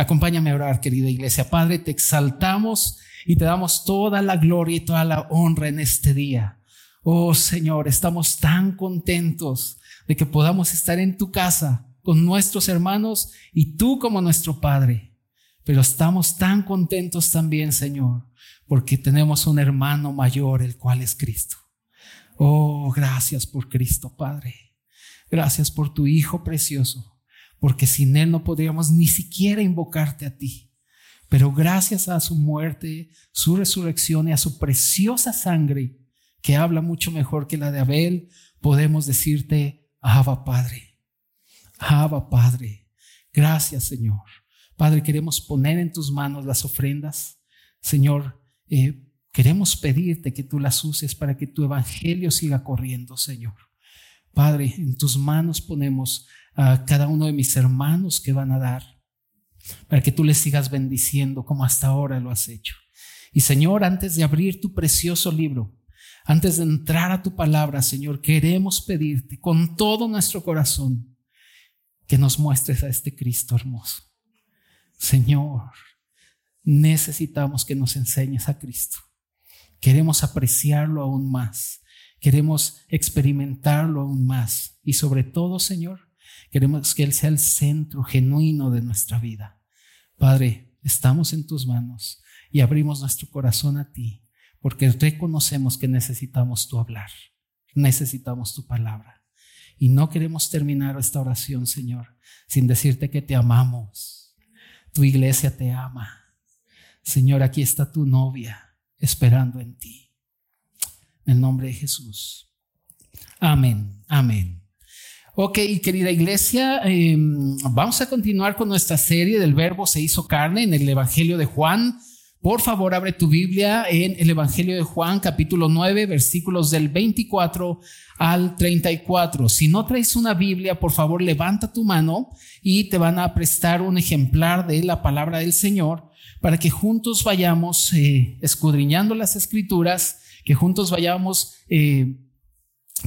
Acompáñame a orar, querida iglesia. Padre, te exaltamos y te damos toda la gloria y toda la honra en este día. Oh Señor, estamos tan contentos de que podamos estar en tu casa con nuestros hermanos y tú como nuestro Padre. Pero estamos tan contentos también, Señor, porque tenemos un hermano mayor, el cual es Cristo. Oh, gracias por Cristo, Padre. Gracias por tu Hijo precioso, porque sin Él no podríamos ni siquiera invocarte a ti. Pero gracias a su muerte, su resurrección y a su preciosa sangre, que habla mucho mejor que la de Abel, podemos decirte, Abba Padre, Abba Padre, gracias Señor. Padre, queremos poner en tus manos las ofrendas. Señor, eh, queremos pedirte que tú las uses para que tu evangelio siga corriendo, Señor. Padre, en tus manos ponemos a cada uno de mis hermanos que van a dar, para que tú les sigas bendiciendo como hasta ahora lo has hecho. Y Señor, antes de abrir tu precioso libro, antes de entrar a tu palabra, Señor, queremos pedirte con todo nuestro corazón que nos muestres a este Cristo hermoso. Señor, necesitamos que nos enseñes a Cristo. Queremos apreciarlo aún más. Queremos experimentarlo aún más. Y sobre todo, Señor, queremos que Él sea el centro genuino de nuestra vida. Padre, estamos en tus manos y abrimos nuestro corazón a ti porque reconocemos que necesitamos tu hablar, necesitamos tu palabra. Y no queremos terminar esta oración, Señor, sin decirte que te amamos. Tu iglesia te ama. Señor, aquí está tu novia esperando en ti. En el nombre de Jesús. Amén, amén. Ok, querida iglesia, em, vamos a continuar con nuestra serie del verbo se hizo carne en el Evangelio de Juan. Por favor, abre tu Biblia en el Evangelio de Juan, capítulo 9, versículos del 24 al 34. Si no traes una Biblia, por favor, levanta tu mano y te van a prestar un ejemplar de la palabra del Señor para que juntos vayamos eh, escudriñando las escrituras, que juntos vayamos... Eh,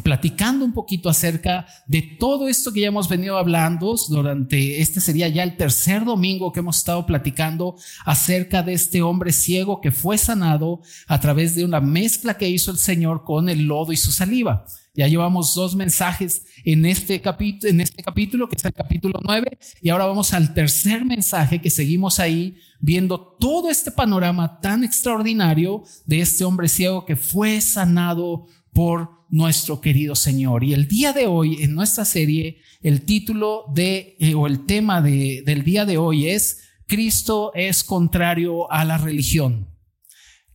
platicando un poquito acerca de todo esto que ya hemos venido hablando durante este sería ya el tercer domingo que hemos estado platicando acerca de este hombre ciego que fue sanado a través de una mezcla que hizo el Señor con el lodo y su saliva. Ya llevamos dos mensajes en este capítulo, en este capítulo que es el capítulo 9 y ahora vamos al tercer mensaje que seguimos ahí viendo todo este panorama tan extraordinario de este hombre ciego que fue sanado por nuestro querido Señor. Y el día de hoy, en nuestra serie, el título de, eh, o el tema de, del día de hoy es, Cristo es contrario a la religión.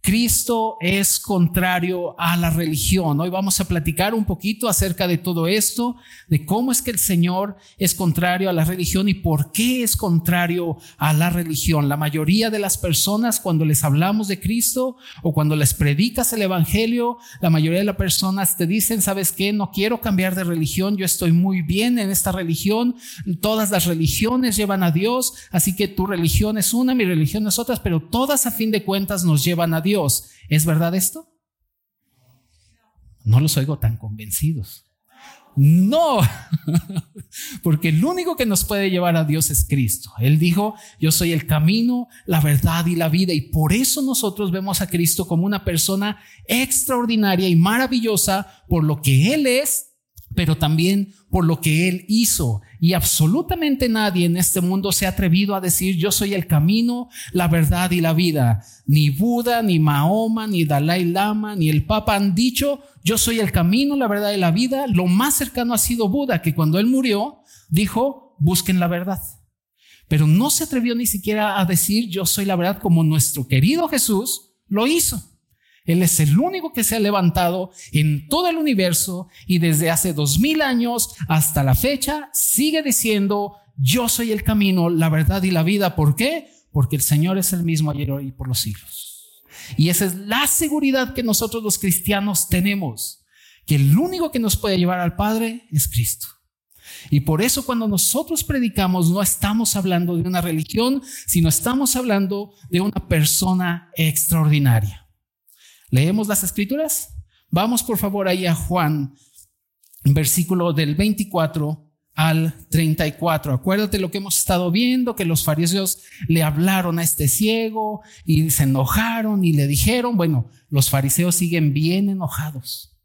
Cristo es contrario a la religión. Hoy vamos a platicar un poquito acerca de todo esto, de cómo es que el Señor es contrario a la religión y por qué es contrario a la religión. La mayoría de las personas cuando les hablamos de Cristo o cuando les predicas el Evangelio, la mayoría de las personas te dicen, ¿sabes qué? No quiero cambiar de religión, yo estoy muy bien en esta religión, todas las religiones llevan a Dios, así que tu religión es una, mi religión es otra, pero todas a fin de cuentas nos llevan a Dios. Dios. ¿Es verdad esto? No los oigo tan convencidos. No, porque el único que nos puede llevar a Dios es Cristo. Él dijo, yo soy el camino, la verdad y la vida. Y por eso nosotros vemos a Cristo como una persona extraordinaria y maravillosa por lo que Él es pero también por lo que Él hizo. Y absolutamente nadie en este mundo se ha atrevido a decir, yo soy el camino, la verdad y la vida. Ni Buda, ni Mahoma, ni Dalai Lama, ni el Papa han dicho, yo soy el camino, la verdad y la vida. Lo más cercano ha sido Buda, que cuando Él murió, dijo, busquen la verdad. Pero no se atrevió ni siquiera a decir, yo soy la verdad, como nuestro querido Jesús lo hizo. Él es el único que se ha levantado en todo el universo y desde hace dos mil años hasta la fecha sigue diciendo, yo soy el camino, la verdad y la vida. ¿Por qué? Porque el Señor es el mismo ayer, y por los siglos. Y esa es la seguridad que nosotros los cristianos tenemos, que el único que nos puede llevar al Padre es Cristo. Y por eso cuando nosotros predicamos no estamos hablando de una religión, sino estamos hablando de una persona extraordinaria. ¿Leemos las escrituras? Vamos por favor ahí a Juan, versículo del 24 al 34. Acuérdate lo que hemos estado viendo, que los fariseos le hablaron a este ciego y se enojaron y le dijeron, bueno, los fariseos siguen bien enojados.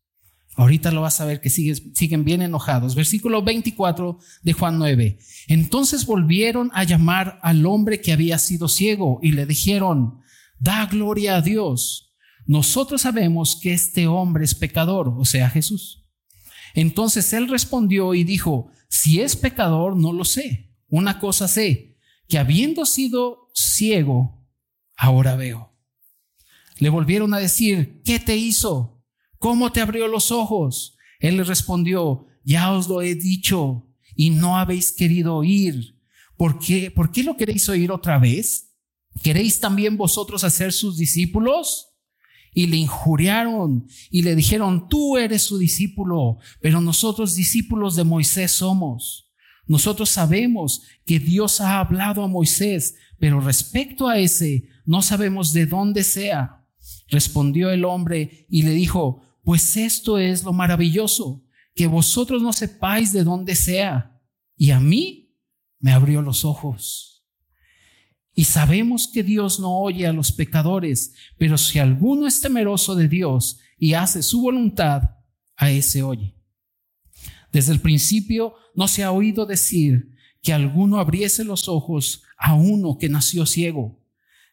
Ahorita lo vas a ver que siguen bien enojados. Versículo 24 de Juan 9. Entonces volvieron a llamar al hombre que había sido ciego y le dijeron, da gloria a Dios. Nosotros sabemos que este hombre es pecador, o sea, Jesús. Entonces él respondió y dijo, si es pecador, no lo sé. Una cosa sé, que habiendo sido ciego, ahora veo. Le volvieron a decir, ¿qué te hizo? ¿Cómo te abrió los ojos? Él le respondió, ya os lo he dicho y no habéis querido oír. ¿Por qué? ¿Por qué lo queréis oír otra vez? ¿Queréis también vosotros hacer sus discípulos? Y le injuriaron y le dijeron, tú eres su discípulo, pero nosotros discípulos de Moisés somos. Nosotros sabemos que Dios ha hablado a Moisés, pero respecto a ese, no sabemos de dónde sea. Respondió el hombre y le dijo, pues esto es lo maravilloso, que vosotros no sepáis de dónde sea. Y a mí me abrió los ojos. Y sabemos que Dios no oye a los pecadores, pero si alguno es temeroso de Dios y hace su voluntad, a ese oye. Desde el principio no se ha oído decir que alguno abriese los ojos a uno que nació ciego.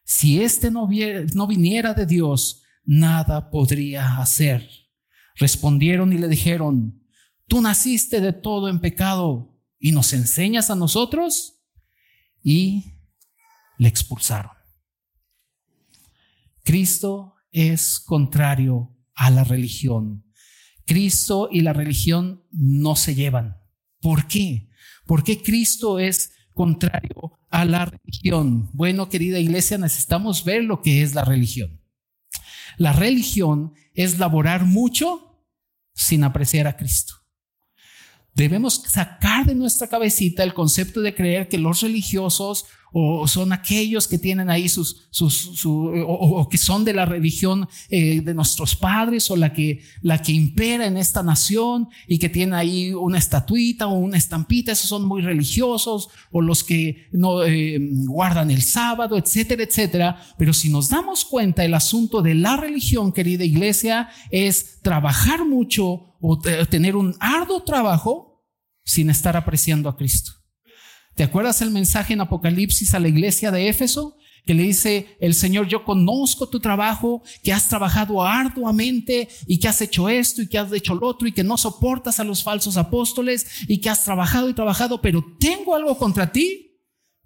Si éste no, no viniera de Dios, nada podría hacer. Respondieron y le dijeron, tú naciste de todo en pecado y nos enseñas a nosotros. Y le expulsaron. Cristo es contrario a la religión. Cristo y la religión no se llevan. ¿Por qué? ¿Por qué Cristo es contrario a la religión? Bueno, querida iglesia, necesitamos ver lo que es la religión. La religión es laborar mucho sin apreciar a Cristo. Debemos sacar de nuestra cabecita el concepto de creer que los religiosos o son aquellos que tienen ahí sus, sus o, que son de la religión eh, de nuestros padres o la que, la que impera en esta nación y que tienen ahí una estatuita o una estampita, esos son muy religiosos o los que no eh, guardan el sábado, etcétera, etcétera. Pero si nos damos cuenta, el asunto de la religión, querida iglesia, es trabajar mucho o tener un arduo trabajo sin estar apreciando a Cristo. ¿Te acuerdas el mensaje en Apocalipsis a la iglesia de Éfeso? Que le dice el Señor, yo conozco tu trabajo, que has trabajado arduamente y que has hecho esto y que has hecho lo otro y que no soportas a los falsos apóstoles y que has trabajado y trabajado, pero tengo algo contra ti,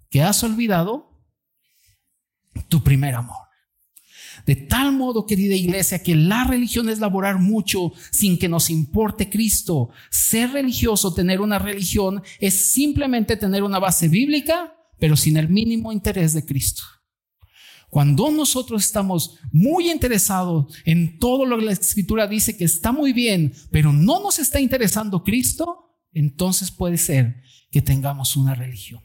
que has olvidado tu primer amor. De tal modo, querida iglesia, que la religión es laborar mucho sin que nos importe Cristo. Ser religioso, tener una religión, es simplemente tener una base bíblica, pero sin el mínimo interés de Cristo. Cuando nosotros estamos muy interesados en todo lo que la escritura dice que está muy bien, pero no nos está interesando Cristo, entonces puede ser que tengamos una religión.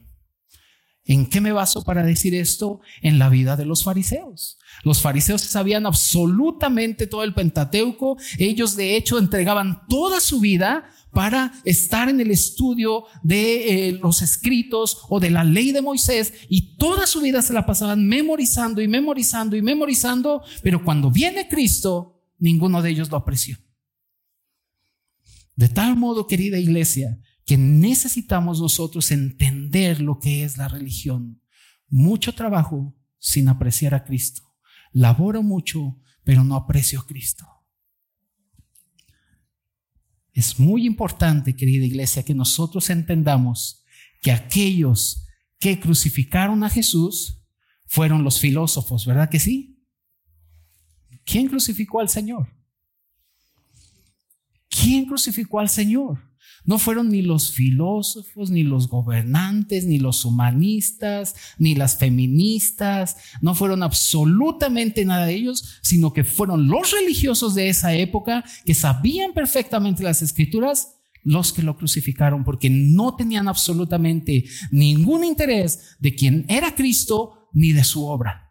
¿En qué me baso para decir esto? En la vida de los fariseos. Los fariseos sabían absolutamente todo el Pentateuco. Ellos de hecho entregaban toda su vida para estar en el estudio de eh, los escritos o de la ley de Moisés y toda su vida se la pasaban memorizando y memorizando y memorizando, pero cuando viene Cristo, ninguno de ellos lo apreció. De tal modo, querida iglesia, que necesitamos nosotros entender lo que es la religión. Mucho trabajo sin apreciar a Cristo. Laboro mucho, pero no aprecio a Cristo. Es muy importante, querida iglesia, que nosotros entendamos que aquellos que crucificaron a Jesús fueron los filósofos, ¿verdad que sí? ¿Quién crucificó al Señor? ¿Quién crucificó al Señor? No fueron ni los filósofos, ni los gobernantes, ni los humanistas, ni las feministas, no fueron absolutamente nada de ellos, sino que fueron los religiosos de esa época que sabían perfectamente las escrituras los que lo crucificaron porque no tenían absolutamente ningún interés de quién era Cristo ni de su obra.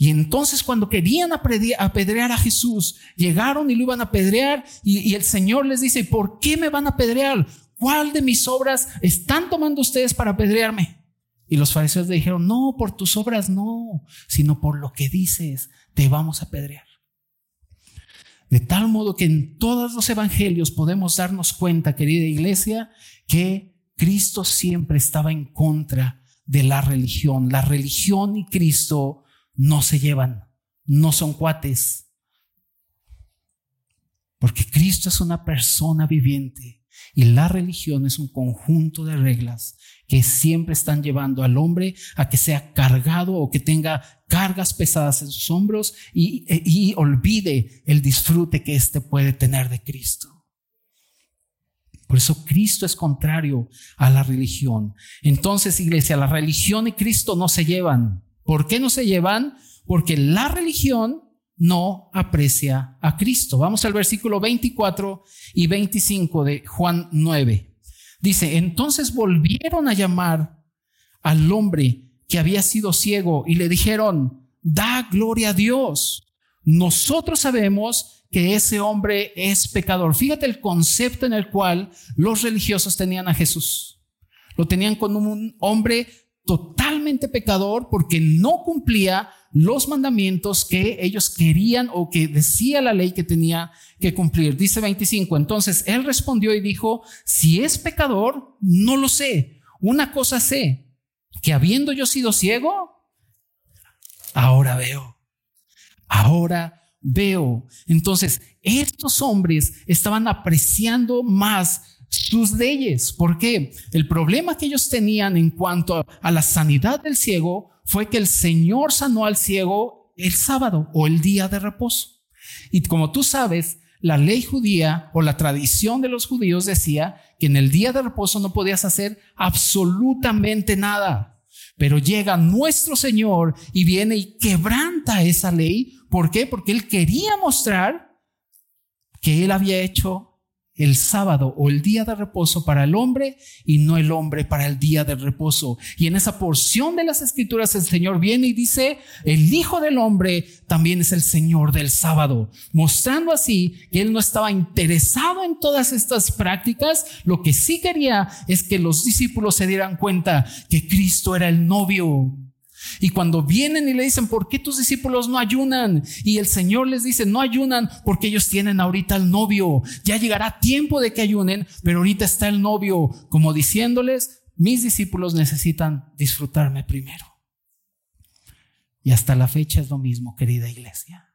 Y entonces cuando querían apedrear a Jesús, llegaron y lo iban a apedrear y, el Señor les dice, ¿por qué me van a apedrear? ¿cuál de mis obras están tomando ustedes para apedrearme? Y los fariseos le dijeron, no, por tus obras no, sino por lo que dices, te vamos a apedrear. De tal modo que en todos los evangelios podemos darnos cuenta, querida iglesia, que Cristo siempre estaba en contra de la religión. La religión y Cristo no se llevan, no son cuates. Porque Cristo es una persona viviente y la religión es un conjunto de reglas que siempre están llevando al hombre a que sea cargado o que tenga cargas pesadas en sus hombros y, y olvide el disfrute que éste puede tener de Cristo. Por eso Cristo es contrario a la religión. Entonces, iglesia, la religión y Cristo no se llevan. ¿Por qué no se llevan? Porque la religión no aprecia a Cristo. Vamos al versículo 24 y 25 de Juan 9. Dice, entonces volvieron a llamar al hombre que había sido ciego y le dijeron, da gloria a Dios. Nosotros sabemos que ese hombre es pecador. Fíjate el concepto en el cual los religiosos tenían a Jesús. Lo tenían con un hombre totalmente pecador porque no cumplía los mandamientos que ellos querían o que decía la ley que tenía que cumplir. Dice 25, entonces él respondió y dijo, si es pecador, no lo sé. Una cosa sé, que habiendo yo sido ciego, ahora veo. Ahora veo. Entonces, estos hombres estaban apreciando más sus leyes. ¿Por qué? El problema que ellos tenían en cuanto a la sanidad del ciego fue que el Señor sanó al ciego el sábado o el día de reposo. Y como tú sabes, la ley judía o la tradición de los judíos decía que en el día de reposo no podías hacer absolutamente nada. Pero llega nuestro Señor y viene y quebranta esa ley ¿Por qué? Porque él quería mostrar que él había hecho el sábado o el día de reposo para el hombre y no el hombre para el día de reposo. Y en esa porción de las escrituras el Señor viene y dice, el Hijo del Hombre también es el Señor del sábado, mostrando así que Él no estaba interesado en todas estas prácticas, lo que sí quería es que los discípulos se dieran cuenta que Cristo era el novio y cuando vienen y le dicen, ¿por qué tus discípulos no ayunan? Y el Señor les dice, no ayunan porque ellos tienen ahorita el novio. Ya llegará tiempo de que ayunen, pero ahorita está el novio, como diciéndoles, mis discípulos necesitan disfrutarme primero. Y hasta la fecha es lo mismo, querida iglesia.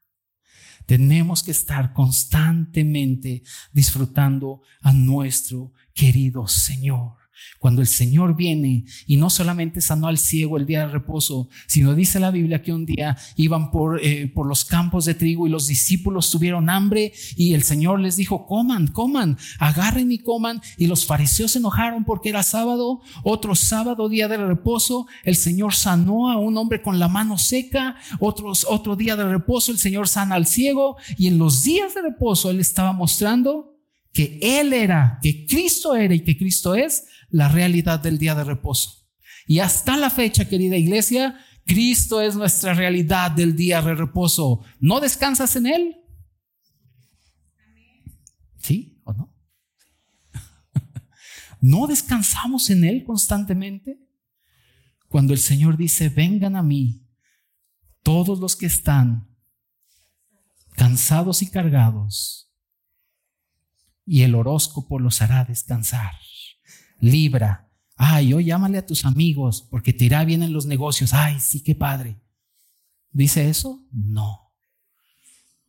Tenemos que estar constantemente disfrutando a nuestro querido Señor. Cuando el Señor viene y no solamente sanó al ciego el día de reposo, sino dice la Biblia que un día iban por, eh, por los campos de trigo y los discípulos tuvieron hambre y el Señor les dijo, coman, coman, agarren y coman. Y los fariseos se enojaron porque era sábado, otro sábado, día de reposo, el Señor sanó a un hombre con la mano seca, otros, otro día de reposo, el Señor sana al ciego y en los días de reposo Él estaba mostrando que Él era, que Cristo era y que Cristo es la realidad del día de reposo. Y hasta la fecha, querida iglesia, Cristo es nuestra realidad del día de reposo. ¿No descansas en Él? ¿Sí o no? ¿No descansamos en Él constantemente? Cuando el Señor dice, vengan a mí, todos los que están cansados y cargados, y el horóscopo los hará descansar libra. Ay, hoy llámale a tus amigos porque te irá bien en los negocios. Ay, sí, qué padre. ¿Dice eso? No.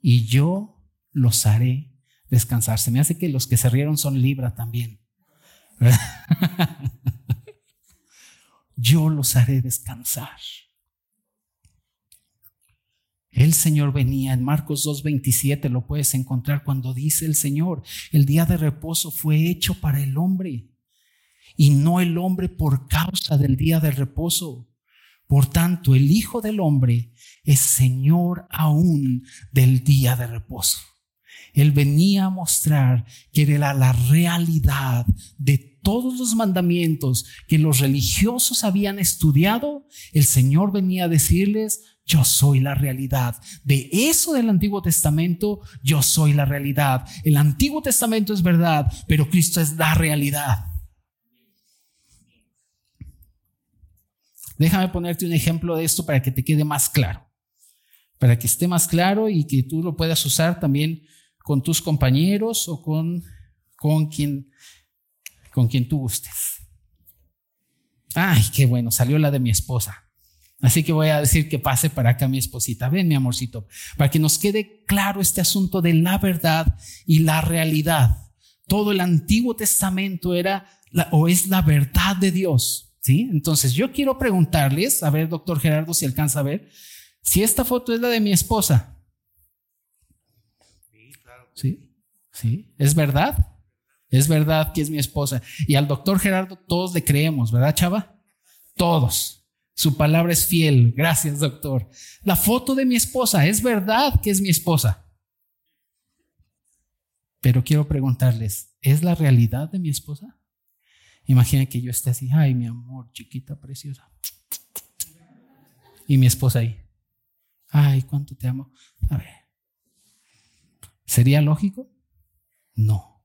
Y yo los haré descansar. Se me hace que los que se rieron son libra también. yo los haré descansar. El Señor venía en Marcos 2.27, lo puedes encontrar cuando dice el Señor, el día de reposo fue hecho para el hombre y no el hombre por causa del día de reposo. Por tanto, el Hijo del Hombre es Señor aún del día de reposo. Él venía a mostrar que era la realidad de todos los mandamientos que los religiosos habían estudiado. El Señor venía a decirles, yo soy la realidad. De eso del Antiguo Testamento, yo soy la realidad. El Antiguo Testamento es verdad, pero Cristo es la realidad. Déjame ponerte un ejemplo de esto para que te quede más claro, para que esté más claro y que tú lo puedas usar también con tus compañeros o con, con, quien, con quien tú gustes. Ay, qué bueno, salió la de mi esposa. Así que voy a decir que pase para acá mi esposita. Ven, mi amorcito, para que nos quede claro este asunto de la verdad y la realidad. Todo el Antiguo Testamento era o es la verdad de Dios. ¿Sí? Entonces yo quiero preguntarles, a ver, doctor Gerardo, si alcanza a ver, si esta foto es la de mi esposa. Sí, claro. Sí, sí, es verdad. Es verdad que es mi esposa. Y al doctor Gerardo todos le creemos, ¿verdad, chava? Todos. Su palabra es fiel. Gracias, doctor. La foto de mi esposa, es verdad que es mi esposa. Pero quiero preguntarles, ¿es la realidad de mi esposa? Imaginen que yo esté así, ay, mi amor, chiquita, preciosa. Y mi esposa ahí, ay, cuánto te amo. A ver, ¿sería lógico? No.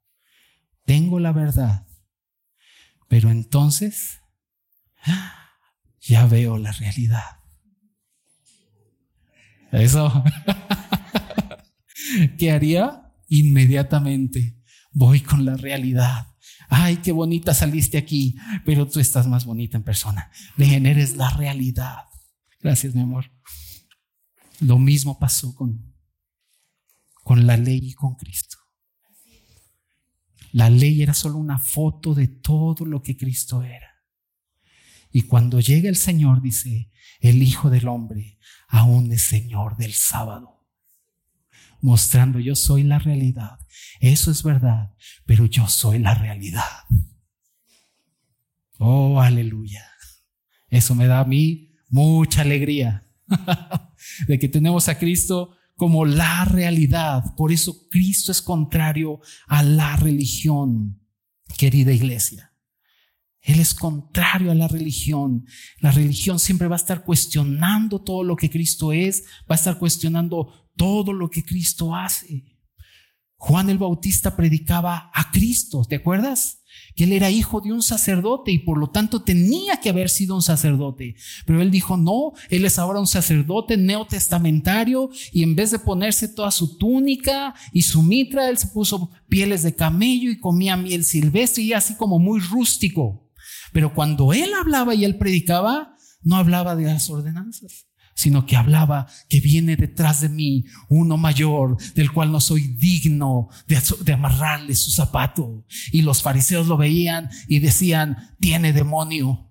Tengo la verdad. Pero entonces, ya veo la realidad. Eso. ¿Qué haría? Inmediatamente voy con la realidad. Ay, qué bonita saliste aquí, pero tú estás más bonita en persona. Ven, eres la realidad. Gracias, mi amor. Lo mismo pasó con, con la ley y con Cristo. La ley era solo una foto de todo lo que Cristo era. Y cuando llega el Señor, dice, el Hijo del Hombre aún es Señor del sábado. Mostrando yo soy la realidad. Eso es verdad, pero yo soy la realidad. Oh, aleluya. Eso me da a mí mucha alegría de que tenemos a Cristo como la realidad. Por eso Cristo es contrario a la religión, querida iglesia. Él es contrario a la religión. La religión siempre va a estar cuestionando todo lo que Cristo es, va a estar cuestionando todo lo que Cristo hace. Juan el Bautista predicaba a Cristo, ¿te acuerdas? Que él era hijo de un sacerdote y por lo tanto tenía que haber sido un sacerdote. Pero él dijo, no, él es ahora un sacerdote neotestamentario y en vez de ponerse toda su túnica y su mitra, él se puso pieles de camello y comía miel silvestre y así como muy rústico. Pero cuando él hablaba y él predicaba, no hablaba de las ordenanzas, sino que hablaba que viene detrás de mí uno mayor, del cual no soy digno de, amarrarle su zapato. Y los fariseos lo veían y decían, tiene demonio.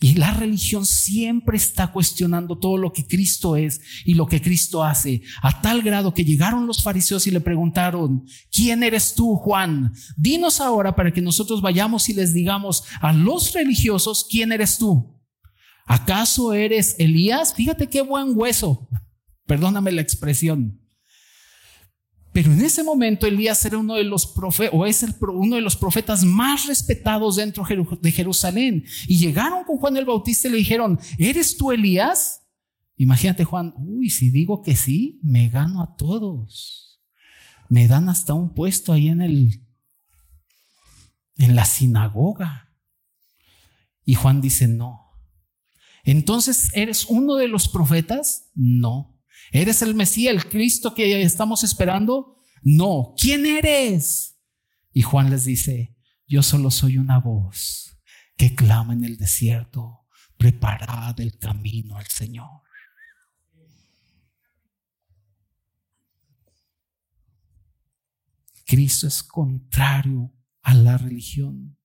Y la religión siempre está cuestionando todo lo que Cristo es y lo que Cristo hace, a tal grado que llegaron los fariseos y le preguntaron, ¿quién eres tú, Juan? Dinos ahora para que nosotros vayamos y les digamos a los religiosos, ¿quién eres tú? ¿Acaso eres Elías? Fíjate qué buen hueso. Perdóname la expresión. Pero en ese momento Elías era uno de los profetas, o es uno de los profetas más respetados dentro de Jerusalén. Y llegaron con Juan el Bautista y le dijeron, ¿eres tú Elías? Imagínate Juan, uy, si digo que sí, me gano a todos. Me dan hasta un puesto ahí en el, en la sinagoga. Y Juan dice, no. Entonces, ¿eres uno de los profetas? No. ¿Eres el Mesías, el Cristo que estamos esperando? No. ¿Quién eres? Y Juan les dice, yo solo soy una voz que clama en el desierto, preparad el camino al Señor. Cristo es contrario a la religión.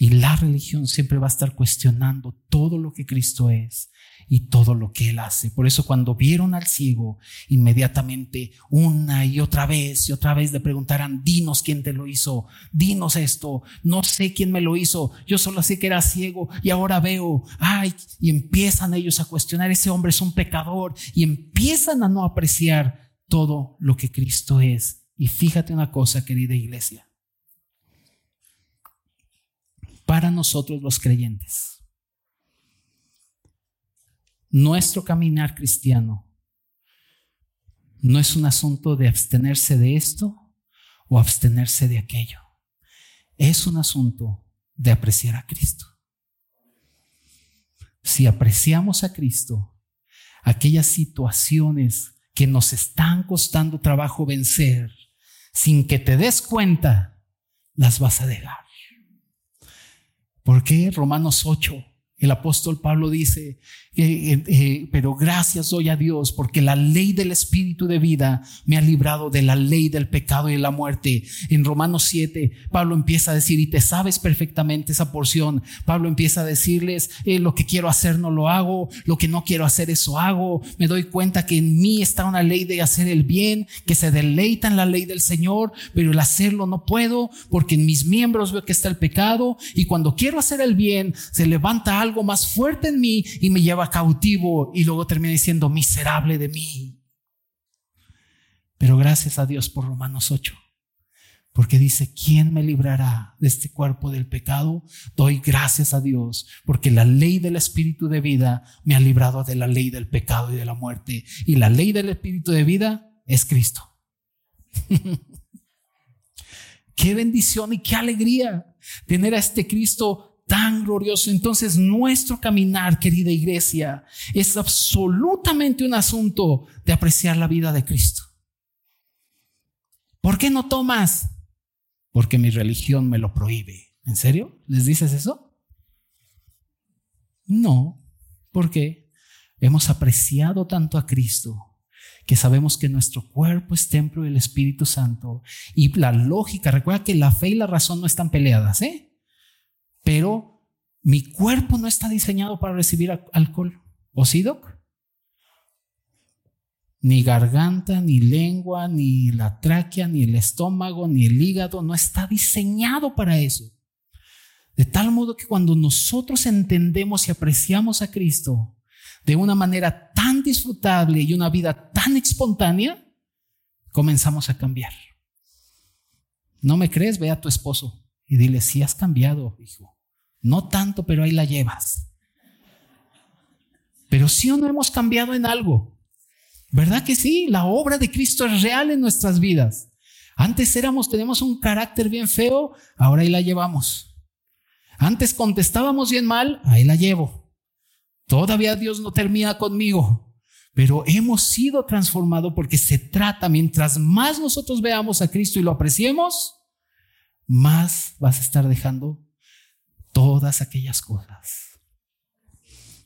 Y la religión siempre va a estar cuestionando todo lo que Cristo es y todo lo que Él hace. Por eso cuando vieron al ciego, inmediatamente una y otra vez y otra vez le preguntarán, dinos quién te lo hizo, dinos esto, no sé quién me lo hizo, yo solo sé que era ciego y ahora veo, ay, y empiezan ellos a cuestionar, ese hombre es un pecador y empiezan a no apreciar todo lo que Cristo es. Y fíjate una cosa, querida iglesia para nosotros los creyentes. nuestro caminar cristiano no es un asunto de abstenerse de esto o abstenerse de aquello. Es un asunto de apreciar a Cristo. Si apreciamos a Cristo, aquellas situaciones que nos están costando trabajo vencer, sin que te des cuenta, las vas a dejar. ¿Por qué? Romanos 8, el apóstol Pablo dice, eh, eh, pero gracias doy a Dios porque la ley del Espíritu de vida me ha librado de la ley del pecado y de la muerte. En Romanos 7, Pablo empieza a decir, y te sabes perfectamente esa porción, Pablo empieza a decirles, eh, lo que quiero hacer no lo hago, lo que no quiero hacer eso hago, me doy cuenta que en mí está una ley de hacer el bien, que se deleita en la ley del Señor, pero el hacerlo no puedo porque en mis miembros veo que está el pecado y cuando quiero hacer el bien se levanta algo más fuerte en mí y me lleva cautivo y luego termina diciendo miserable de mí. Pero gracias a Dios por Romanos 8, porque dice, ¿quién me librará de este cuerpo del pecado? Doy gracias a Dios, porque la ley del Espíritu de vida me ha librado de la ley del pecado y de la muerte. Y la ley del Espíritu de vida es Cristo. qué bendición y qué alegría tener a este Cristo tan glorioso. Entonces nuestro caminar, querida iglesia, es absolutamente un asunto de apreciar la vida de Cristo. ¿Por qué no tomas? Porque mi religión me lo prohíbe. ¿En serio? ¿Les dices eso? No, porque hemos apreciado tanto a Cristo que sabemos que nuestro cuerpo es templo del Espíritu Santo y la lógica, recuerda que la fe y la razón no están peleadas, ¿eh? Pero mi cuerpo no está diseñado para recibir alcohol. ¿O sí, Ni garganta, ni lengua, ni la tráquea, ni el estómago, ni el hígado no está diseñado para eso. De tal modo que cuando nosotros entendemos y apreciamos a Cristo de una manera tan disfrutable y una vida tan espontánea, comenzamos a cambiar. ¿No me crees? Ve a tu esposo y dile, si has cambiado, hijo. No tanto, pero ahí la llevas. Pero sí o no hemos cambiado en algo. ¿Verdad que sí? La obra de Cristo es real en nuestras vidas. Antes éramos, tenemos un carácter bien feo, ahora ahí la llevamos. Antes contestábamos bien mal, ahí la llevo. Todavía Dios no termina conmigo, pero hemos sido transformados porque se trata, mientras más nosotros veamos a Cristo y lo apreciemos, más vas a estar dejando todas aquellas cosas.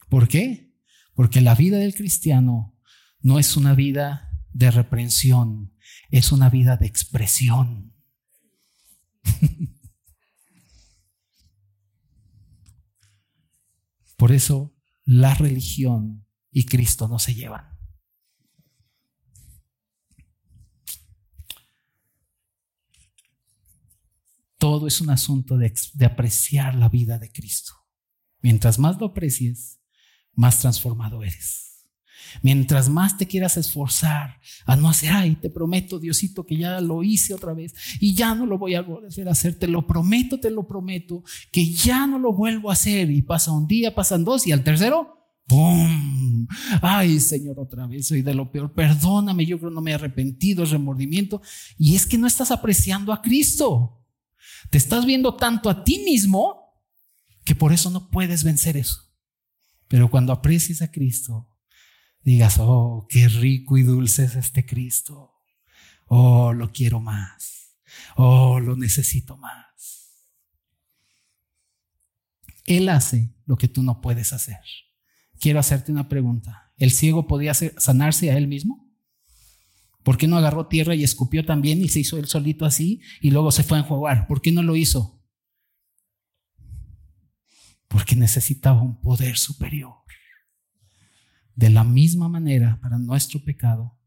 ¿Por qué? Porque la vida del cristiano no es una vida de reprensión, es una vida de expresión. Por eso la religión y Cristo no se llevan. Todo es un asunto de, apreciar la vida de Cristo. Mientras más lo aprecies, más transformado eres. Mientras más te quieras esforzar a no hacer, ay, te prometo, Diosito, que ya lo hice otra vez y ya no lo voy a volver a hacer, te lo prometo, te lo prometo, que ya no lo vuelvo a hacer. Y pasa un día, pasan dos y al tercero, ¡pum! Ay, Señor, otra vez soy de lo peor, perdóname, yo creo no me he arrepentido, es remordimiento. Y es que no estás apreciando a Cristo. Te estás viendo tanto a ti mismo que por eso no puedes vencer eso. Pero cuando aprecies a Cristo, digas, oh, qué rico y dulce es este Cristo. Oh, lo quiero más. Oh, lo necesito más. Él hace lo que tú no puedes hacer. Quiero hacerte una pregunta. ¿El ciego podía sanarse a él mismo? ¿Por qué no agarró tierra y escupió también y se hizo él solito así y luego se fue a enjuagar? ¿Por qué no lo hizo? Porque necesitaba un poder superior. De la misma manera, para nuestro pecado,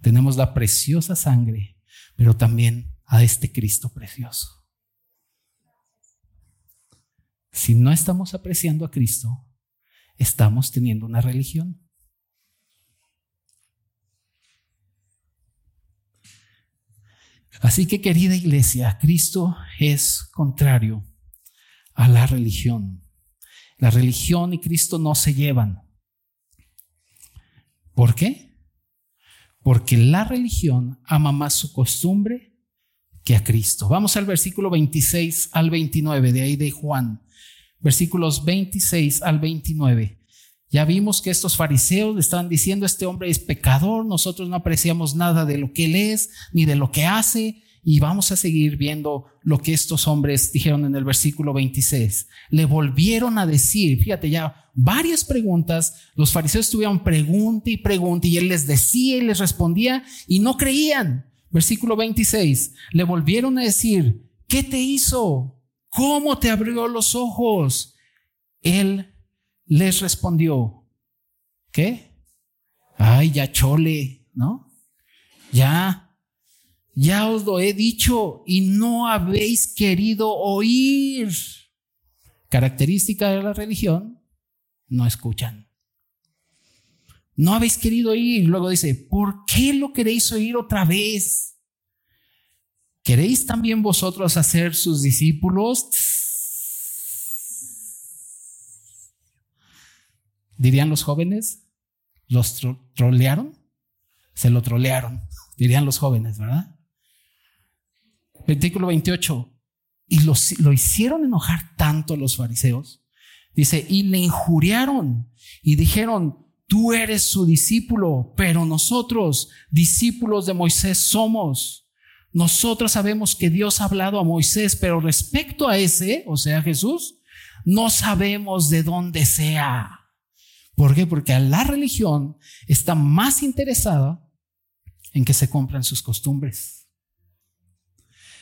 tenemos la preciosa sangre, pero también a este Cristo precioso. Si no estamos apreciando a Cristo, estamos teniendo una religión. Así que querida iglesia, Cristo es contrario a la religión. La religión y Cristo no se llevan. ¿Por qué? Porque la religión ama más su costumbre que a Cristo. Vamos al versículo 26 al 29 de ahí de Juan. Versículos 26 al 29. Ya vimos que estos fariseos le estaban diciendo, este hombre es pecador, nosotros no apreciamos nada de lo que él es, ni de lo que hace, y vamos a seguir viendo lo que estos hombres dijeron en el versículo 26. Le volvieron a decir, fíjate ya, varias preguntas, los fariseos tuvieron pregunta y pregunta, y él les decía y les respondía, y no creían. Versículo 26, le volvieron a decir, ¿qué te hizo? ¿Cómo te abrió los ojos? Él les respondió, ¿qué? Ay, ya chole, ¿no? Ya, ya os lo he dicho y no habéis querido oír. Característica de la religión, no escuchan. No habéis querido oír. Luego dice, ¿por qué lo queréis oír otra vez? ¿Queréis también vosotros hacer sus discípulos? Dirían los jóvenes, los trolearon, se lo trolearon, dirían los jóvenes, ¿verdad? Versículo 28, y lo hicieron enojar tanto los fariseos, dice, y le injuriaron y dijeron, tú eres su discípulo, pero nosotros, discípulos de Moisés, somos. Nosotros sabemos que Dios ha hablado a Moisés, pero respecto a ese, o sea, Jesús, no sabemos de dónde sea. ¿Por qué? Porque la religión está más interesada en que se cumplan sus costumbres.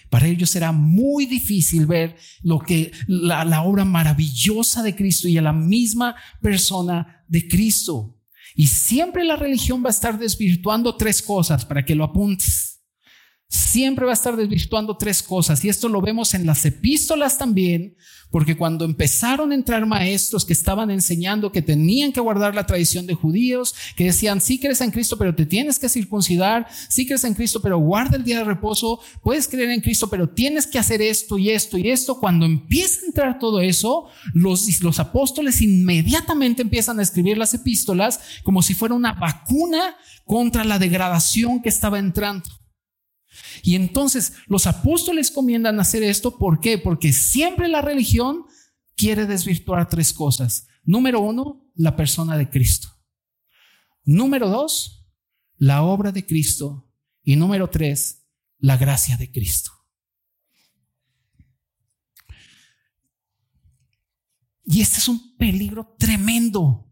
Para ellos será muy difícil ver lo que la, la obra maravillosa de Cristo y a la misma persona de Cristo. Y siempre la religión va a estar desvirtuando tres cosas para que lo apuntes siempre va a estar desvirtuando tres cosas. Y esto lo vemos en las epístolas también, porque cuando empezaron a entrar maestros que estaban enseñando que tenían que guardar la tradición de judíos, que decían, sí crees en Cristo, pero te tienes que circuncidar, sí crees en Cristo, pero guarda el día de reposo, puedes creer en Cristo, pero tienes que hacer esto y esto y esto. Cuando empieza a entrar todo eso, los, los apóstoles inmediatamente empiezan a escribir las epístolas como si fuera una vacuna contra la degradación que estaba entrando. Y entonces los apóstoles comiendan a hacer esto. ¿Por qué? Porque siempre la religión quiere desvirtuar tres cosas. Número uno, la persona de Cristo. Número dos, la obra de Cristo. Y número tres, la gracia de Cristo. Y este es un peligro tremendo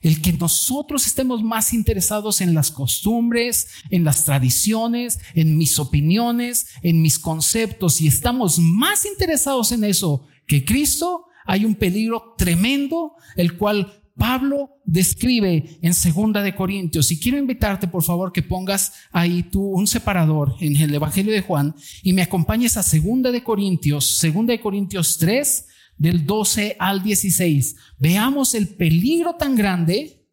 el que nosotros estemos más interesados en las costumbres, en las tradiciones, en mis opiniones, en mis conceptos, y estamos más interesados en eso que Cristo, hay un peligro tremendo, el cual Pablo describe en Segunda de Corintios. Y quiero invitarte, por favor, que pongas ahí tú un separador en el Evangelio de Juan y me acompañes a Segunda de Corintios, Segunda de Corintios 3, del 12 al 16, veamos el peligro tan grande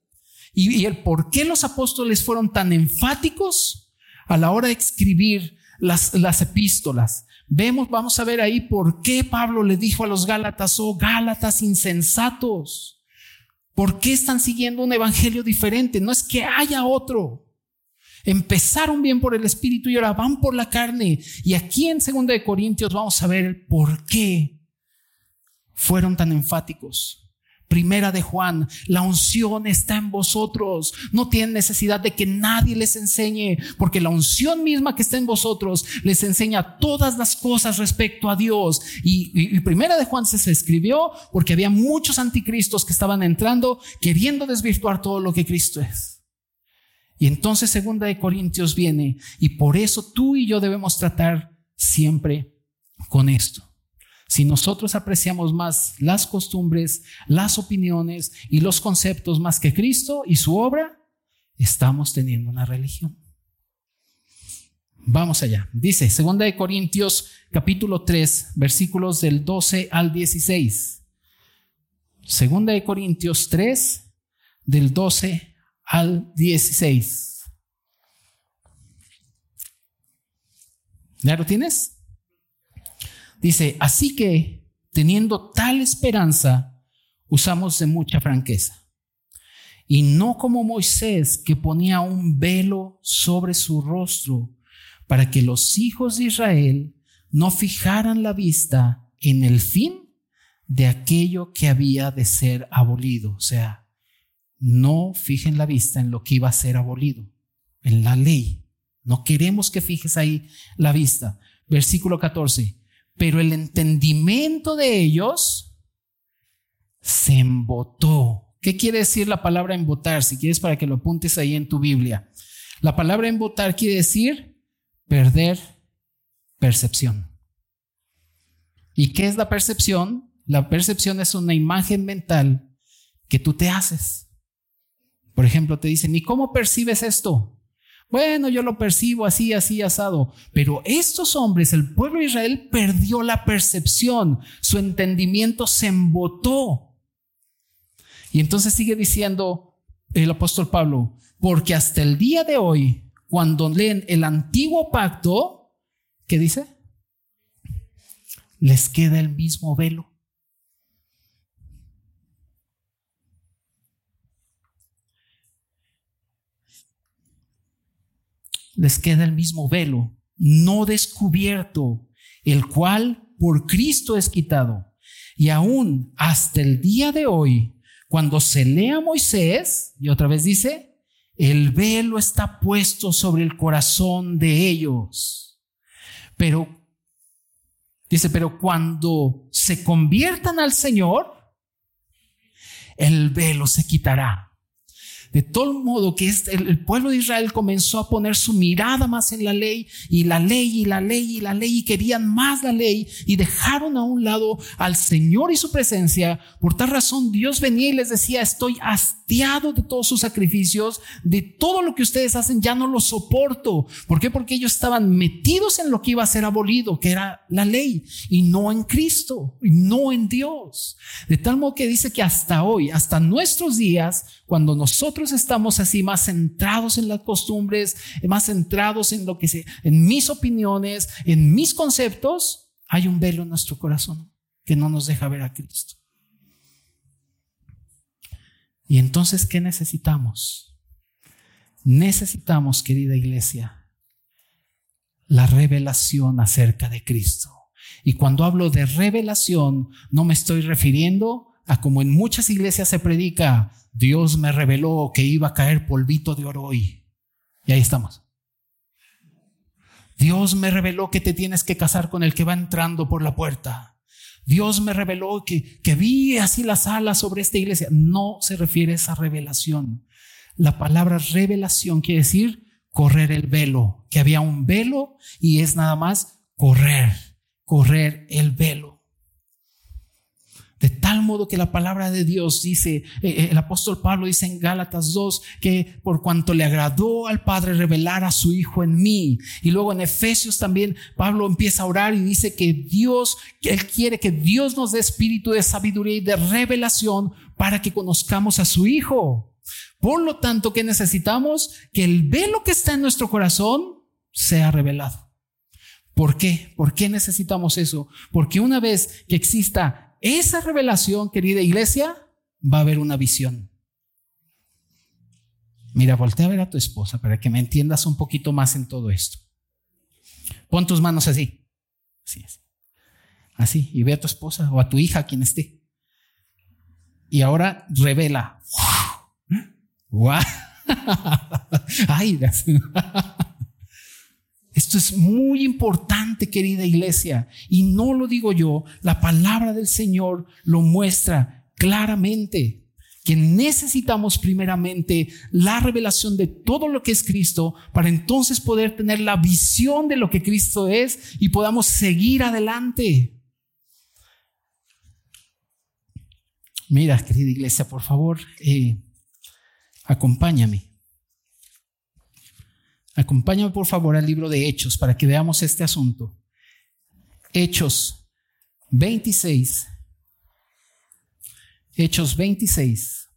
y, el por qué los apóstoles fueron tan enfáticos a la hora de escribir las, las epístolas. Vemos, vamos a ver ahí por qué Pablo le dijo a los Gálatas, oh Gálatas insensatos, ¿por qué están siguiendo un evangelio diferente? No es que haya otro. Empezaron bien por el espíritu y ahora van por la carne. Y aquí en 2 de Corintios vamos a ver por qué fueron tan enfáticos. Primera de Juan, la unción está en vosotros. No tienen necesidad de que nadie les enseñe, porque la unción misma que está en vosotros les enseña todas las cosas respecto a Dios. Y, Primera de Juan se, escribió porque había muchos anticristos que estaban entrando queriendo desvirtuar todo lo que Cristo es. Y entonces Segunda de Corintios viene y por eso tú y yo debemos tratar siempre con esto. Si nosotros apreciamos más las costumbres, las opiniones y los conceptos más que Cristo y su obra, estamos teniendo una religión. Vamos allá. Dice 2 de Corintios capítulo 3, versículos del 12 al 16. 2 de Corintios 3 del 12 al 16. ¿Ya lo tienes? Dice, así que teniendo tal esperanza, usamos de mucha franqueza. y no como Moisés que ponía un velo sobre su rostro para que los hijos de Israel no fijaran la vista en el fin de aquello que había de ser abolido. O sea, no fijen la vista en lo que iba a ser abolido, en la ley. No queremos que fijes ahí la vista. Versículo 14. Pero el entendimiento de ellos se embotó ¿Qué quiere decir la palabra embotar? Si quieres para que lo apuntes ahí en tu Biblia. La palabra embotar quiere decir perder percepción. ¿Y qué es la percepción? La percepción es una imagen mental que tú te haces. Por ejemplo, te dicen, ¿y cómo percibes esto? Bueno, yo lo percibo así, así, asado. Pero estos hombres, el pueblo de Israel, perdió la percepción. Su entendimiento se embotó. Y entonces sigue diciendo el apóstol Pablo, porque hasta el día de hoy, cuando leen el antiguo pacto, ¿qué dice? Les queda el mismo velo. Les queda el mismo velo, no descubierto, el cual por Cristo es quitado. Y aún hasta el día de hoy, cuando se lee a Moisés, y otra vez dice, el velo está puesto sobre el corazón de ellos. Pero, dice, pero cuando se conviertan al Señor, el velo se quitará. De todo modo que el pueblo de Israel comenzó a poner su mirada más en la ley y la ley y la ley y la ley y querían más la ley y dejaron a un lado al Señor y su presencia. Por tal razón Dios venía y les decía, estoy hastiado de todos sus sacrificios, de todo lo que ustedes hacen, ya no lo soporto. ¿Por qué? Porque ellos estaban metidos en lo que iba a ser abolido, que era la ley, y no en Cristo, y no en Dios. De tal modo que dice que hasta hoy, hasta nuestros días, cuando nosotros estamos así más centrados en las costumbres, más centrados en lo que se, en mis opiniones, en mis conceptos, hay un velo en nuestro corazón que no nos deja ver a Cristo. Y entonces, ¿qué necesitamos? Necesitamos, querida iglesia, la revelación acerca de Cristo. Y cuando hablo de revelación, no me estoy refiriendo a como en muchas iglesias se predica, Dios me reveló que iba a caer polvito de oro hoy. Y ahí estamos. Dios me reveló que te tienes que casar con el que va entrando por la puerta. Dios me reveló que, que vi así las alas sobre esta iglesia. No se refiere a esa revelación. La palabra revelación quiere decir correr el velo, que había un velo y es nada más correr, correr el velo. De tal modo que la palabra de Dios dice, eh, eh, el apóstol Pablo dice en Gálatas 2, que por cuanto le agradó al Padre revelar a su Hijo en mí. Y luego en Efesios también Pablo empieza a orar y dice que Dios, que Él quiere que Dios nos dé espíritu de sabiduría y de revelación para que conozcamos a su Hijo. Por lo tanto, que necesitamos? Que el velo que está en nuestro corazón sea revelado. ¿Por qué? ¿Por qué necesitamos eso? Porque una vez que exista esa revelación, querida iglesia, va a haber una visión. Mira, voltea a ver a tu esposa para que me entiendas un poquito más en todo esto. Pon tus manos así. Así. Así. Y ve a tu esposa o a tu hija, quien esté. Y ahora revela. Ay, esto es muy importante, querida iglesia, y no lo digo yo, la palabra del Señor lo muestra claramente, que necesitamos primeramente la revelación de todo lo que es Cristo para entonces poder tener la visión de lo que Cristo es y podamos seguir adelante. Mira, querida iglesia, por favor, eh, acompáñame. Acompáñame por favor al libro de Hechos para que veamos este asunto. Hechos 26. Hechos 26.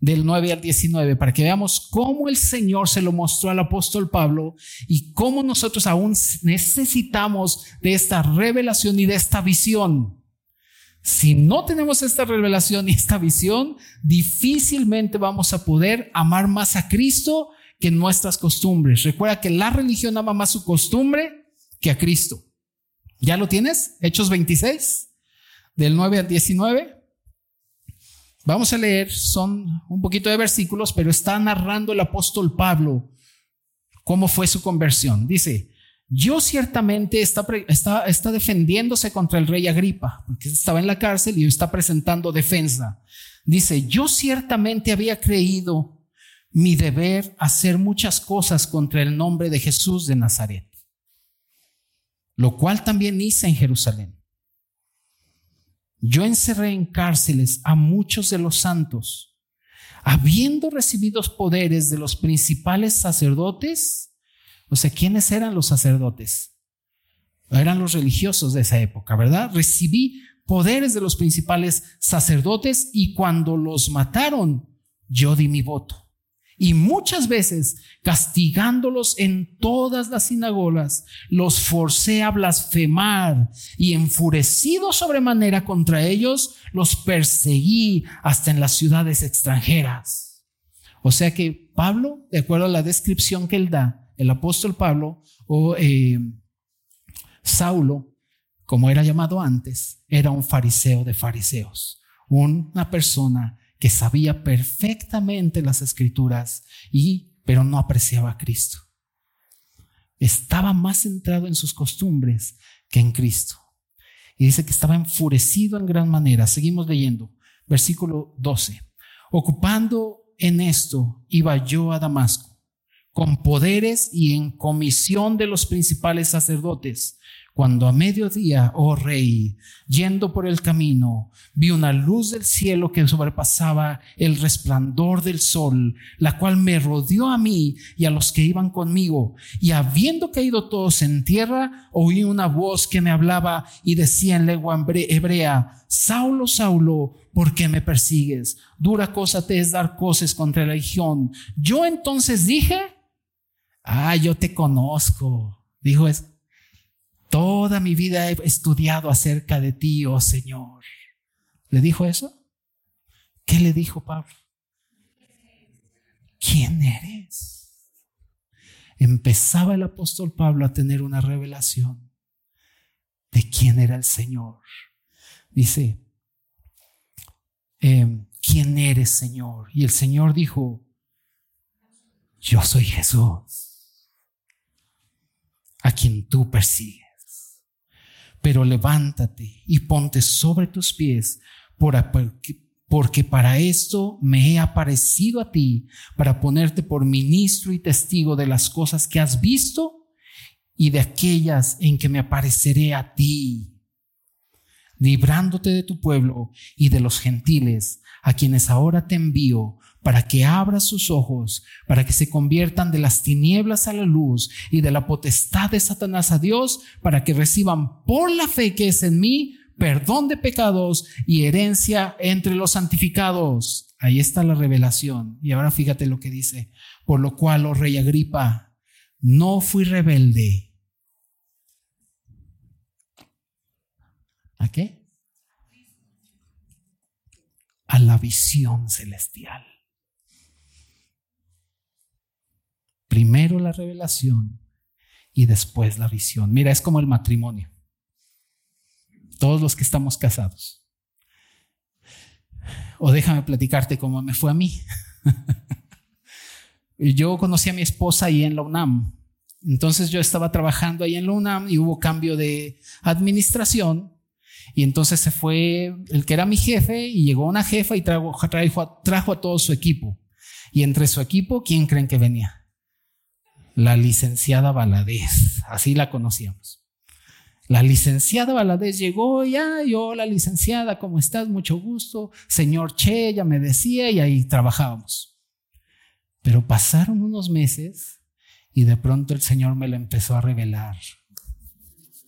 Del 9 al 19, para que veamos cómo el Señor se lo mostró al apóstol Pablo y cómo nosotros aún necesitamos de esta revelación y de esta visión. Si no tenemos esta revelación y esta visión, difícilmente vamos a poder amar más a Cristo que nuestras costumbres. Recuerda que la religión ama más su costumbre que a Cristo. ¿Ya lo tienes? Hechos 26, del 9 al 19. Vamos a leer, son un poquito de versículos, pero está narrando el apóstol Pablo cómo fue su conversión. Dice, yo ciertamente está, está, está, defendiéndose contra el rey Agripa, porque estaba en la cárcel y está presentando defensa. Dice, yo ciertamente había creído mi deber hacer muchas cosas contra el nombre de Jesús de Nazaret, lo cual también hice en Jerusalén. Yo encerré en cárceles a muchos de los santos, habiendo recibido poderes de los principales sacerdotes o sea, ¿quiénes eran los sacerdotes? Eran los religiosos de esa época, ¿verdad? Recibí poderes de los principales sacerdotes y cuando los mataron, yo di mi voto. Y muchas veces, castigándolos en todas las sinagogas, los forcé a blasfemar y enfurecido sobremanera contra ellos, los perseguí hasta en las ciudades extranjeras. O sea que Pablo, de acuerdo a la descripción que él da, el apóstol Pablo o eh, Saulo, como era llamado antes, era un fariseo de fariseos, una persona que sabía perfectamente las escrituras y pero no apreciaba a Cristo. Estaba más centrado en sus costumbres que en Cristo. Y dice que estaba enfurecido en gran manera. Seguimos leyendo. Versículo 12. Ocupando en esto, iba yo a Damasco con poderes y en comisión de los principales sacerdotes. Cuando a mediodía, oh rey, yendo por el camino, vi una luz del cielo que sobrepasaba el resplandor del sol, la cual me rodeó a mí y a los que iban conmigo. Y habiendo caído todos en tierra, oí una voz que me hablaba y decía en lengua hebrea, Saulo, Saulo, ¿por qué me persigues? Dura cosa te es dar cosas contra la legión. Yo entonces dije, Ah, yo te conozco. Dijo es, toda mi vida he estudiado acerca de ti, oh Señor. ¿Le dijo eso? ¿Qué le dijo Pablo? ¿Quién eres? Empezaba el apóstol Pablo a tener una revelación de quién era el Señor. Dice, em, ¿quién eres, Señor? Y el Señor dijo, yo soy Jesús a quien tú persigues. Pero levántate y ponte sobre tus pies, porque para esto me he aparecido a ti, para ponerte por ministro y testigo de las cosas que has visto y de aquellas en que me apareceré a ti, librándote de tu pueblo y de los gentiles, a quienes ahora te envío para que abra sus ojos, para que se conviertan de las tinieblas a la luz y de la potestad de Satanás a Dios, para que reciban por la fe que es en mí perdón de pecados y herencia entre los santificados. Ahí está la revelación. Y ahora fíjate lo que dice, por lo cual, oh rey Agripa, no fui rebelde. ¿A qué? A la visión celestial. Primero la revelación y después la visión. Mira, es como el matrimonio. Todos los que estamos casados. O déjame platicarte cómo me fue a mí. yo conocí a mi esposa ahí en la UNAM. Entonces yo estaba trabajando ahí en la UNAM y hubo cambio de administración. Y entonces se fue el que era mi jefe y llegó una jefa y trajo, trajo, trajo a todo su equipo. Y entre su equipo, ¿quién creen que venía? La licenciada Valadez, así la conocíamos. La licenciada Valadez llegó y, ay, hola licenciada, ¿cómo estás? Mucho gusto. Señor Che, ya me decía, y ahí trabajábamos. Pero pasaron unos meses y de pronto el Señor me la empezó a revelar.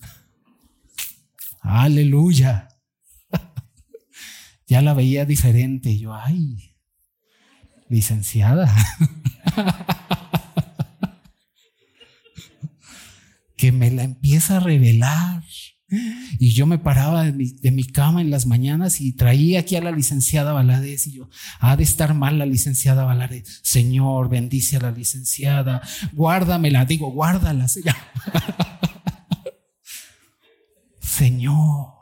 Aleluya. ya la veía diferente. Yo, ay, licenciada. que me la empieza a revelar. Y yo me paraba de mi, cama en las mañanas y traía aquí a la licenciada Valadez y yo, ha de estar mal la licenciada Valadez. Señor, bendice a la licenciada, guárdamela, digo, guárdala, Señor. Señor,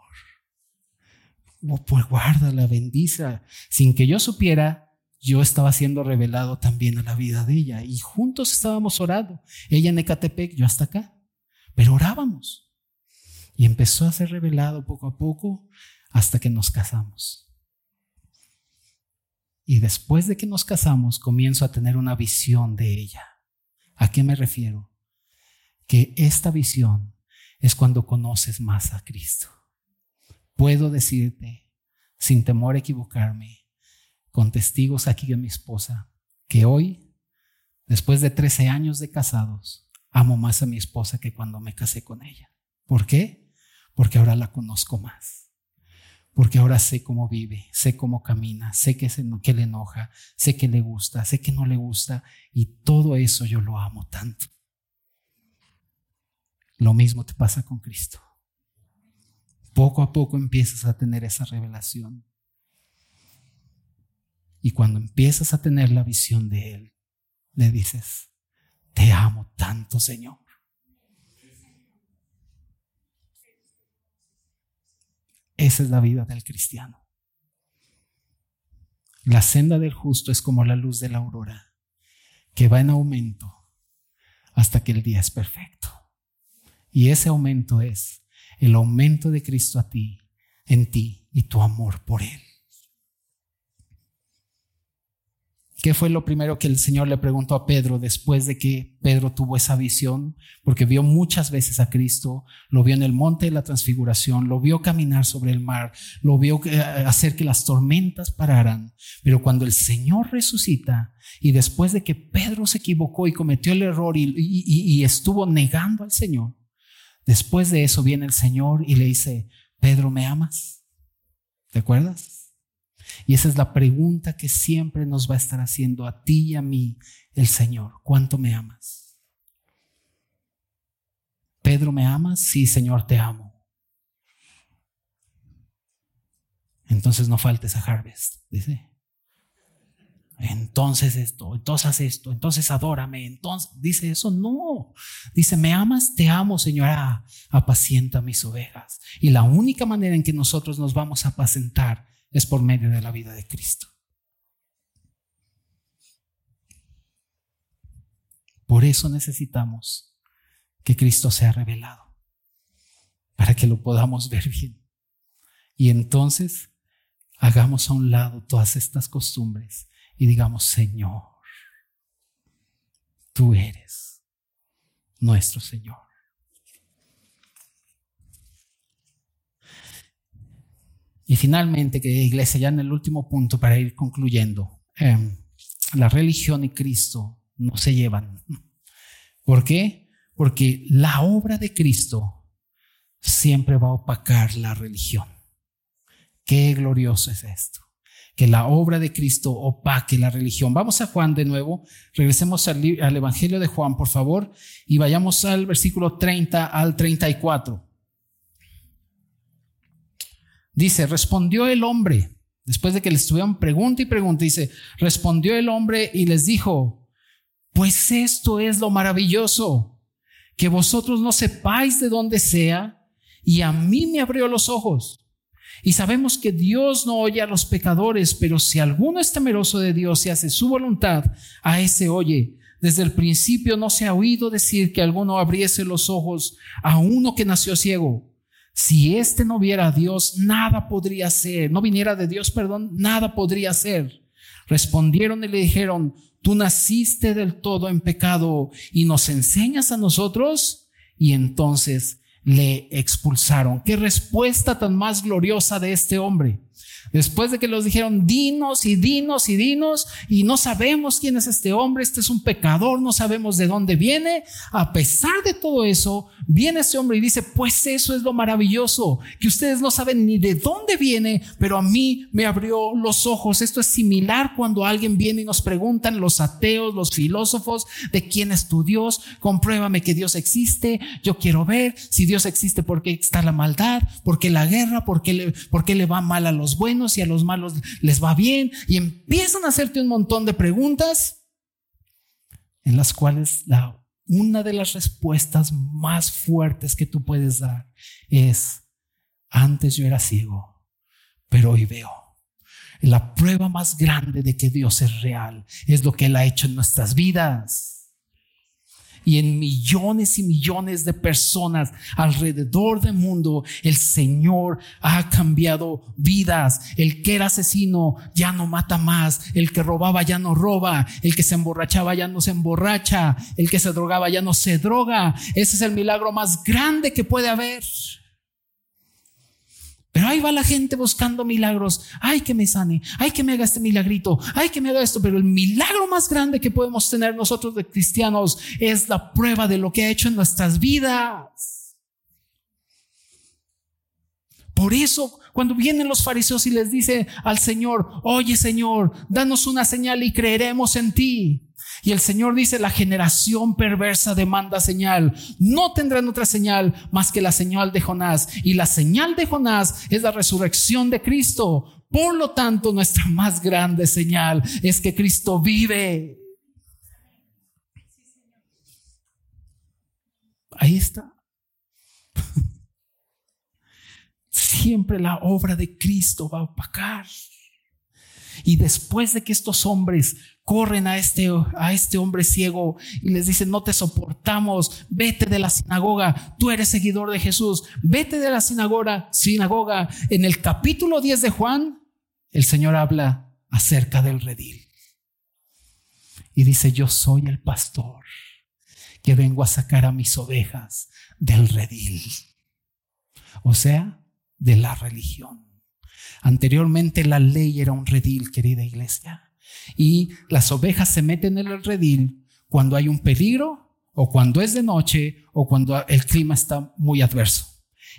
pues guárdala, bendice. Sin que yo supiera, yo estaba siendo revelado también a la vida de ella y juntos estábamos orando. Ella en Ecatepec, yo hasta acá, pero orábamos. Y empezó a ser revelado poco a poco hasta que nos casamos. Y después de que nos casamos, comienzo a tener una visión de ella. ¿A qué me refiero? Que esta visión es cuando conoces más a Cristo. Puedo decirte, sin temor a equivocarme, con testigos aquí de mi esposa, que hoy, después de 13 años de casados, amo más a mi esposa que cuando me casé con ella. ¿Por qué? porque ahora la conozco más. Porque ahora sé cómo vive, sé cómo camina, sé que, que le enoja, sé que le gusta, sé que no le gusta y todo eso yo lo amo tanto. Lo mismo te pasa con Cristo. Poco a poco empiezas a tener esa revelación. Y cuando empiezas a tener la visión de Él, le dices, te amo tanto, Señor. Esa es la vida del cristiano. La senda del justo es como la luz de la aurora, que va en aumento hasta que el día es perfecto. Y ese aumento es el aumento de Cristo a ti, en ti y tu amor por Él. ¿Qué fue lo primero que el Señor le preguntó a Pedro después de que Pedro tuvo esa visión? Porque vio muchas veces a Cristo, lo vio en el monte de la transfiguración, lo vio caminar sobre el mar, lo vio eh, hacer que las tormentas pararan. Pero cuando el Señor resucita y después de que Pedro se equivocó y cometió el error y, y estuvo negando al Señor, después de eso viene el Señor y le dice, Pedro, ¿me amas? ¿Te acuerdas? Y esa es la pregunta que siempre nos va a estar haciendo a ti y a mí el Señor. ¿Cuánto me amas? Pedro, ¿me amas? Sí, Señor, te amo. Entonces no faltes a Harvest, dice. Entonces esto, entonces haz esto, entonces adórame, entonces dice eso, no. Dice, me amas, te amo, Señora, apacienta mis ovejas. Y la única manera en que nosotros nos vamos a apacentar es por medio de la vida de Cristo. Por eso necesitamos que Cristo sea revelado, para que lo podamos ver bien. Y entonces hagamos a un lado todas estas costumbres y digamos, Señor, tú eres nuestro Señor. Y finalmente, que iglesia, ya en el último punto para ir concluyendo, em, la religión y Cristo no se llevan. ¿Por qué? Porque la obra de Cristo siempre va a opacar la religión. Qué glorioso es esto. Que la obra de Cristo opaque la religión. Vamos a Juan de nuevo. Regresemos al, al Evangelio de Juan, por favor, y vayamos al versículo 30 al 34. Dice, respondió el hombre, después de que le estuvieron pregunta y pregunta, dice, respondió el hombre y les dijo, pues esto es lo maravilloso, que vosotros no sepáis de dónde sea, y a mí me abrió los ojos. Y sabemos que Dios no oye a los pecadores, pero si alguno es temeroso de Dios y hace su voluntad, a ese oye. Desde el principio no se ha oído decir que alguno abriese los ojos a uno que nació ciego. Si éste no viera a Dios, nada podría ser. No viniera de Dios, perdón, nada podría ser. Respondieron y le dijeron, tú naciste del todo en pecado y nos enseñas a nosotros. Y entonces le expulsaron. Qué respuesta tan más gloriosa de este hombre. Después de que los dijeron, dinos y dinos y dinos, y no sabemos quién es este hombre, este es un pecador, no sabemos de dónde viene, a pesar de todo eso, viene este hombre y dice, pues eso es lo maravilloso, que ustedes no saben ni de dónde viene, pero a mí me abrió los ojos. Esto es similar cuando alguien viene y nos preguntan, los ateos, los filósofos, de quién es tu Dios, compruébame que Dios existe, yo quiero ver si Dios existe, ¿por qué está la maldad? ¿Por qué la guerra? ¿Por qué, ¿Por qué le va mal a los buenos y a los malos les va bien? Y empiezan a hacerte un montón de preguntas en las cuales la, una de las respuestas más fuertes que tú puedes dar es, antes yo era ciego, pero hoy veo. La prueba más grande de que Dios es real es lo que Él ha hecho en nuestras vidas y en millones y millones de personas alrededor del mundo, el Señor ha cambiado vidas. El que era asesino ya no mata más. El que robaba ya no roba. El que se emborrachaba ya no se emborracha. El que se drogaba ya no se droga. Ese es el milagro más grande que puede haber. Pero ahí va la gente buscando milagros. Ay, que me sane. Ay, que me haga este milagrito. Ay, que me haga esto. Pero el milagro más grande que podemos tener nosotros de cristianos es la prueba de lo que ha hecho en nuestras vidas. Por eso, cuando vienen los fariseos y les dice al Señor, oye Señor, danos una señal y creeremos en ti. Y el Señor dice, la generación perversa demanda señal. No tendrán otra señal más que la señal de Jonás. Y la señal de Jonás es la resurrección de Cristo. Por lo tanto, nuestra más grande señal es que Cristo vive. Ahí está. Siempre la obra de Cristo va a opacar. Y después de que estos hombres corren a este, a este hombre ciego y les dicen, no te soportamos, vete de la sinagoga, tú eres seguidor de Jesús, vete de la sinagoga, sinagoga. En el capítulo 10 de Juan, el Señor habla acerca del redil. Y dice, yo soy el pastor que vengo a sacar a mis ovejas del redil. O sea, de la religión. Anteriormente la ley era un redil, querida iglesia. Y las ovejas se meten en el redil cuando hay un peligro o cuando es de noche o cuando el clima está muy adverso.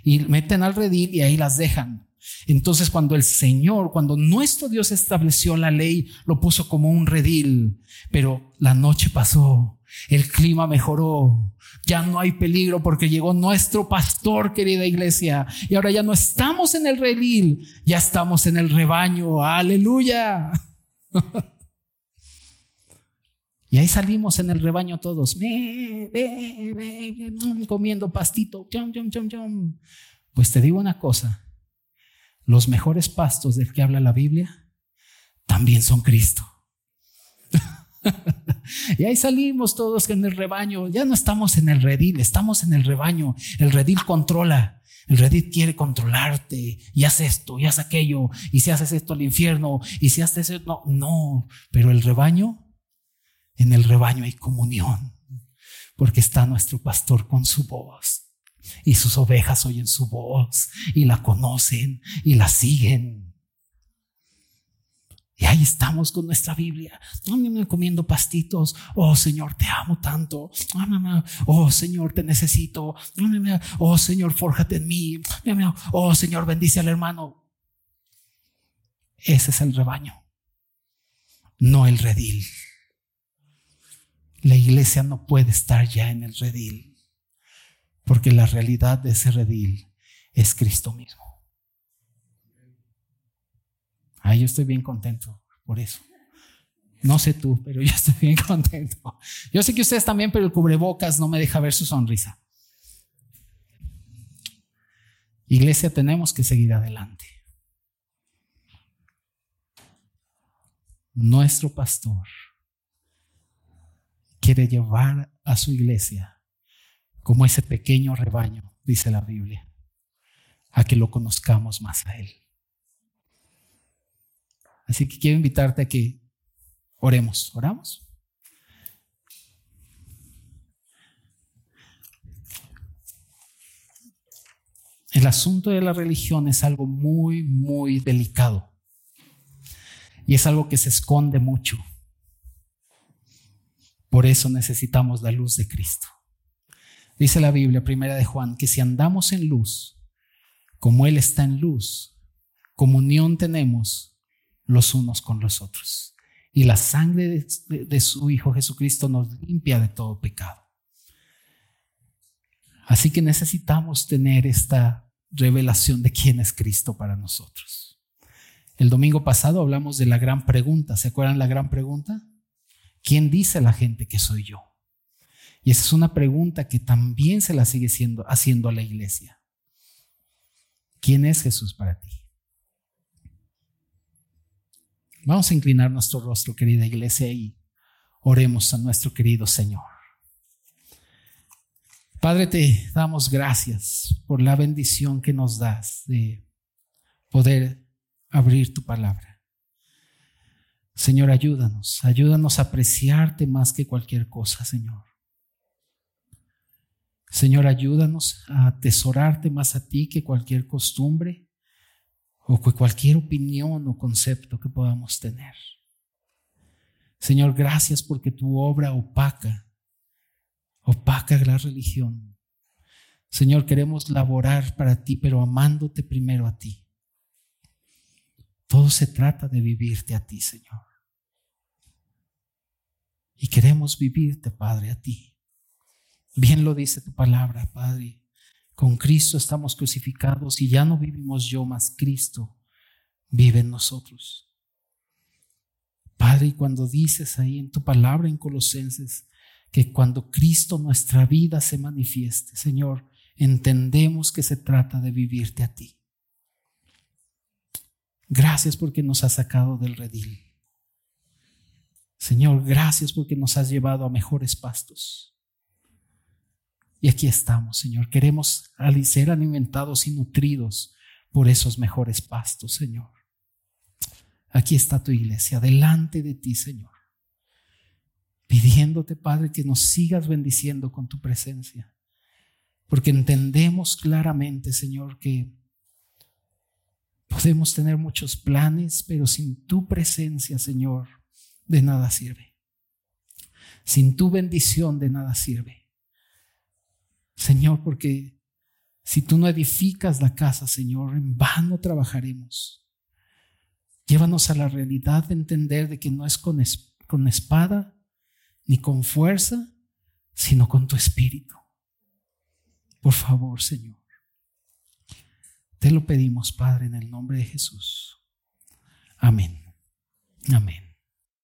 Y meten al redil y ahí las dejan. Entonces cuando el Señor, cuando nuestro Dios estableció la ley, lo puso como un redil, pero la noche pasó, el clima mejoró, ya no hay peligro porque llegó nuestro pastor, querida iglesia, y ahora ya no estamos en el redil, ya estamos en el rebaño, aleluya. y ahí salimos en el rebaño todos, comiendo pastito. Pues te digo una cosa, los mejores pastos del que habla la Biblia también son Cristo. y ahí salimos todos en el rebaño. Ya no estamos en el redil, estamos en el rebaño. El redil controla. El redil quiere controlarte y haz esto y haz aquello. Y si haces esto al infierno y si haces eso, no, no. Pero el rebaño, en el rebaño hay comunión porque está nuestro pastor con su voz. Y sus ovejas oyen su voz y la conocen y la siguen. Y ahí estamos con nuestra Biblia, comiendo pastitos. Oh Señor, te amo tanto. Oh Señor, te necesito. Oh Señor, fórjate en mí. Oh Señor, bendice al hermano. Ese es el rebaño, no el redil. La iglesia no puede estar ya en el redil, porque la realidad de ese redil es Cristo mismo. Ay, yo estoy bien contento por eso. No sé tú, pero yo estoy bien contento. Yo sé que ustedes también, pero el cubrebocas no me deja ver su sonrisa. Iglesia, tenemos que seguir adelante. Nuestro pastor quiere llevar a su iglesia como ese pequeño rebaño, dice la Biblia, a que lo conozcamos más a Él. Así que quiero invitarte a que oremos. ¿Oramos? El asunto de la religión es algo muy, muy delicado. Y es algo que se esconde mucho. Por eso necesitamos la luz de Cristo. Dice la Biblia, primera de Juan, que si andamos en luz, como Él está en luz, comunión tenemos los unos con los otros. Y la sangre de, su Hijo Jesucristo nos limpia de todo pecado. Así que necesitamos tener esta revelación de quién es Cristo para nosotros. El domingo pasado hablamos de la gran pregunta. ¿Se acuerdan la gran pregunta? ¿Quién dice la gente que soy yo? Y esa es una pregunta que también se la sigue haciendo a la iglesia. ¿Quién es Jesús para ti? Vamos a inclinar nuestro rostro, querida iglesia, y oremos a nuestro querido Señor. Padre, te damos gracias por la bendición que nos das de poder abrir tu palabra. Señor, ayúdanos, ayúdanos a apreciarte más que cualquier cosa, Señor. Señor, ayúdanos a atesorarte más a ti que cualquier costumbre o cualquier opinión o concepto que podamos tener. Señor, gracias porque tu obra opaca, opaca la religión. Señor, queremos laborar para ti, pero amándote primero a ti. Todo se trata de vivirte a ti, Señor. Y queremos vivirte, Padre, a ti. Bien lo dice tu palabra, Padre. Con Cristo estamos crucificados y ya no vivimos yo, más Cristo vive en nosotros. Padre, y cuando dices ahí en tu palabra en Colosenses que cuando Cristo nuestra vida se manifieste, Señor, entendemos que se trata de vivirte a ti. Gracias porque nos has sacado del redil. Señor, gracias porque nos has llevado a mejores pastos. Y aquí estamos, Señor. Queremos ser alimentados y nutridos por esos mejores pastos, Señor. Aquí está tu iglesia, delante de ti, Señor. Pidiéndote, Padre, que nos sigas bendiciendo con tu presencia. Porque entendemos claramente, Señor, que Podemos tener muchos planes, pero sin tu presencia, Señor, de nada sirve. Sin tu bendición de nada sirve. Señor, porque si tú no edificas la casa, Señor, en vano trabajaremos. Llévanos a la realidad de entender de que no es con, con espada ni con fuerza, sino con tu espíritu. Por favor, Señor. Te lo pedimos, Padre, en el nombre de Jesús. Amén. Amén.